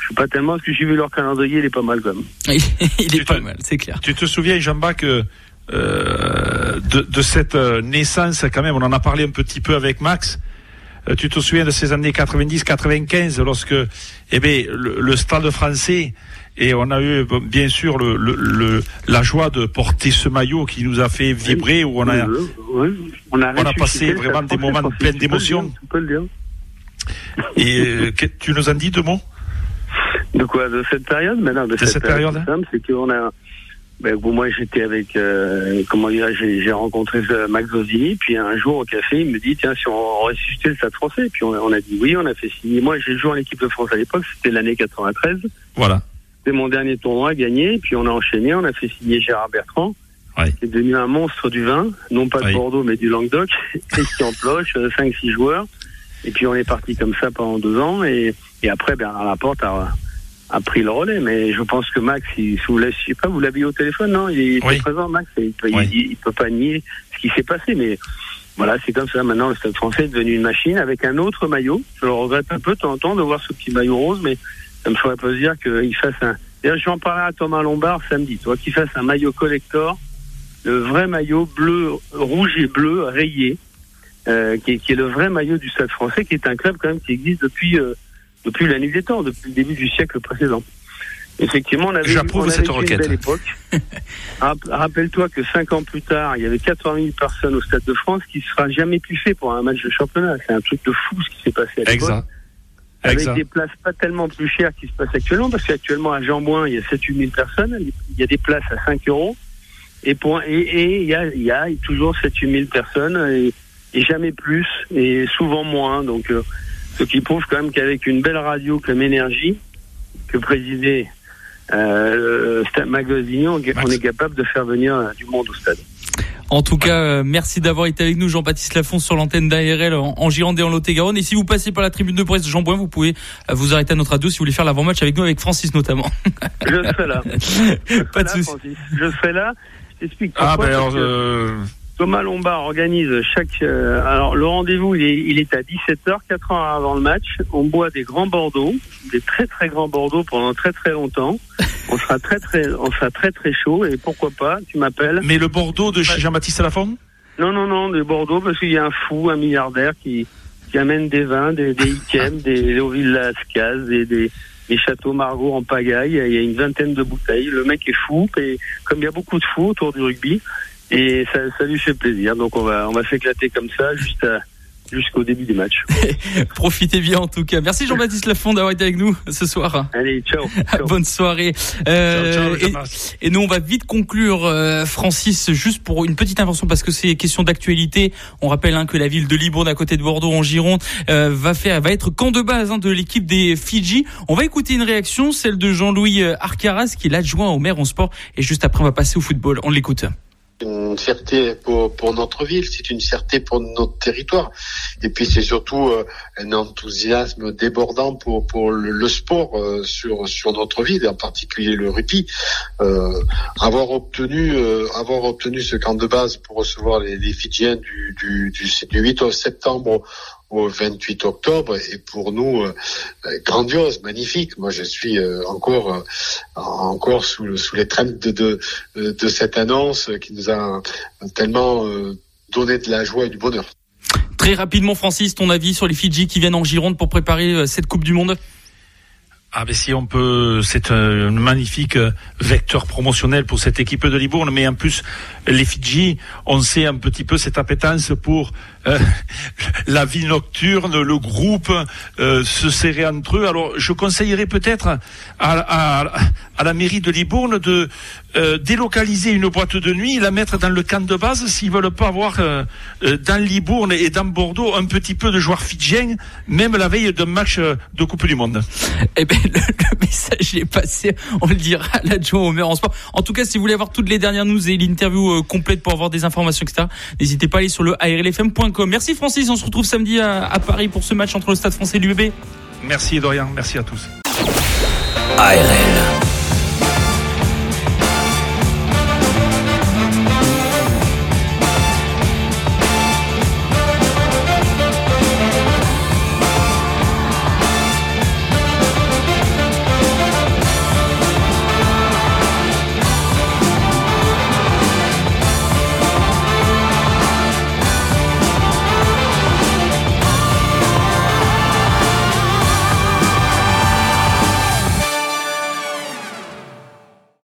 je suis pas tellement parce que j'ai vu leur calendrier, il est pas mal quand même. il est pas mal, c'est clair. Tu te souviens, Jean-Baptiste, que euh, de, de, cette euh, naissance quand même. On en a parlé un petit peu avec Max. Euh, tu te souviens de ces années 90-95 lorsque eh bien, le, stade français et on a eu bien sûr le, le, la joie de porter ce maillot qui nous a fait vibrer où on a, on a, on a passé vraiment des moments pleins d'émotions. Et tu nous en dis deux mots? De quoi? De cette période? Maintenant, de, cette, cette, période, C'est qu'on a ben, j'étais avec, euh, comment dire, j'ai rencontré euh, Max Zozini, puis un jour au café, il me dit, tiens, si on ressuscitait le Stade français, puis on, on a dit oui, on a fait signer. Moi j'ai joué en équipe de France à l'époque, c'était l'année 93, Voilà. c'était mon dernier tournoi gagné, puis on a enchaîné, on a fait signer Gérard Bertrand, Ouais. qui est devenu un monstre du vin, non pas de Oui. Bordeaux, mais du Languedoc, Christian Ploche, 5-6 joueurs, et puis on est parti comme ça pendant deux ans, et, et après Bernard Laporte a, a pris le relais, mais je pense que Max, il, si vous l'avez- je sais pas, vous l'avez eu au téléphone, non? Il Oui. présent, Max, il, peut, Oui. il, il peut pas nier ce qui s'est passé, mais voilà, c'est comme ça. Maintenant, le Stade français est devenu une machine avec un autre maillot. Je le regrette un peu de temps en temps de voir ce petit maillot rose, mais ça me ferait plaisir qu'il fasse un. D'ailleurs, je vais en parler à Thomas Lombard samedi, toi, qu'il fasse un maillot collector, le vrai maillot bleu, rouge et bleu rayé, euh, qui, est, qui est le vrai maillot du Stade français, qui est un club quand même qui existe depuis euh, depuis la nuit des temps, depuis le début du siècle précédent. Effectivement, on avait, J'approuve on avait cette une requête. belle époque. Rapp- Rappelle-toi que cinq ans plus tard, il y avait 80 000 personnes au Stade de France, qui sera jamais plus fait pour un match de championnat. C'est un truc de fou ce qui s'est passé à l'époque. Exact. Avec Exact. des places pas tellement plus chères qui se passent actuellement, parce qu'actuellement à Jambouin, il y a 7-8 000 personnes, il y a des places à 5 euros, et, pour, et, et il, y a, il y a toujours 7-8 000 personnes, et, et jamais plus, et souvent moins. Donc, euh, ce qui prouve quand même qu'avec une belle radio comme Énergie, que présidait euh, on, est capable de faire venir euh, du monde au stade. En tout cas, euh, merci d'avoir été avec nous, Jean-Baptiste Lafont, sur l'antenne d'ARL en, en Gironde et en Lot-et-Garonne. Et si vous passez par la tribune de presse de Jean Bouin, vous pouvez euh, vous arrêter à notre radio si vous voulez faire l'avant-match avec nous, avec Francis notamment. Je serai là. Je Pas de serai là, souci. Francis. Je serai là. Je t'explique Ah, pourquoi, ben parce alors, que- euh, Thomas Lombard organise chaque. euh, alors le rendez-vous, il est, il est à 17h, 4 heures avant le match. On boit des grands Bordeaux, des très très grands Bordeaux pendant très très longtemps. On sera très très, on sera très très chaud et pourquoi pas Tu m'appelles mais le Bordeaux de chez Jean-Baptiste Lafont Non non non, de Bordeaux parce qu'il y a un fou, un milliardaire qui qui amène des vins, des des Ikem, des Léoville Lascaz, des, des des châteaux Margaux en pagaille. Il y a une vingtaine de bouteilles. Le mec est fou et comme il y a beaucoup de fous autour du rugby. Et ça, ça lui fait plaisir. Donc on va on va s'éclater comme ça juste à- jusqu'au début du match. Profitez bien en tout cas. Merci Jean-Baptiste Lafont d'avoir été avec nous ce soir. Allez, ciao. ciao. Bonne soirée. Euh, Ciao, ciao, et-. Et nous, on va vite conclure, euh, Francis, juste pour une petite intervention parce que c'est question d'actualité. On rappelle hein, que la ville de Libourne, à côté de Bordeaux, en Gironde, euh, va faire, va être camp de base hein, de l'équipe des Fidji. On va écouter une réaction, celle de Jean-Louis euh, Arcaras, qui est l'adjoint au maire en sport. Et juste après, on va passer au football. On l'écoute. Une fierté pour, pour notre ville, c'est une fierté pour notre territoire. Et puis c'est surtout euh, un enthousiasme débordant pour, pour le, le sport euh, sur, sur notre ville, et en particulier le rugby. Euh, avoir obtenu euh, avoir obtenu ce camp de base pour recevoir les, les Fidjiens du, du, du, du 8 septembre au 28 octobre est pour nous euh, grandiose, magnifique. Moi, je suis euh, encore euh, encore sous, sous les traînes de, de, de cette annonce qui nous a tellement donné de la joie et du bonheur. Très rapidement, Francis, ton avis sur les Fidji qui viennent en Gironde pour préparer cette Coupe du Monde? Ah ben si on peut, c'est un magnifique euh, vecteur promotionnel pour cette équipe de Libourne, mais en plus les Fidji, on sait un petit peu cette appétence pour euh, la vie nocturne, le groupe, euh, se serrer entre eux. Alors je conseillerais peut-être à, à, à la mairie de Libourne de euh, délocaliser une boîte de nuit, la mettre dans le camp de base s'ils veulent pas avoir euh, euh, dans Libourne et dans Bordeaux un petit peu de joueurs fidjiens, même la veille d'un match euh, de Coupe du Monde. Eh ben, le, le message est passé. On le dira à l'adjoint au maire en sport. En tout cas, si vous voulez avoir toutes les dernières news et l'interview euh, complète pour avoir des informations, etc., n'hésitez pas à aller sur le arlfm.com. Merci Francis. On se retrouve samedi à, à Paris pour ce match entre le Stade français et l'UBB. Merci Dorian, merci à tous. ARL.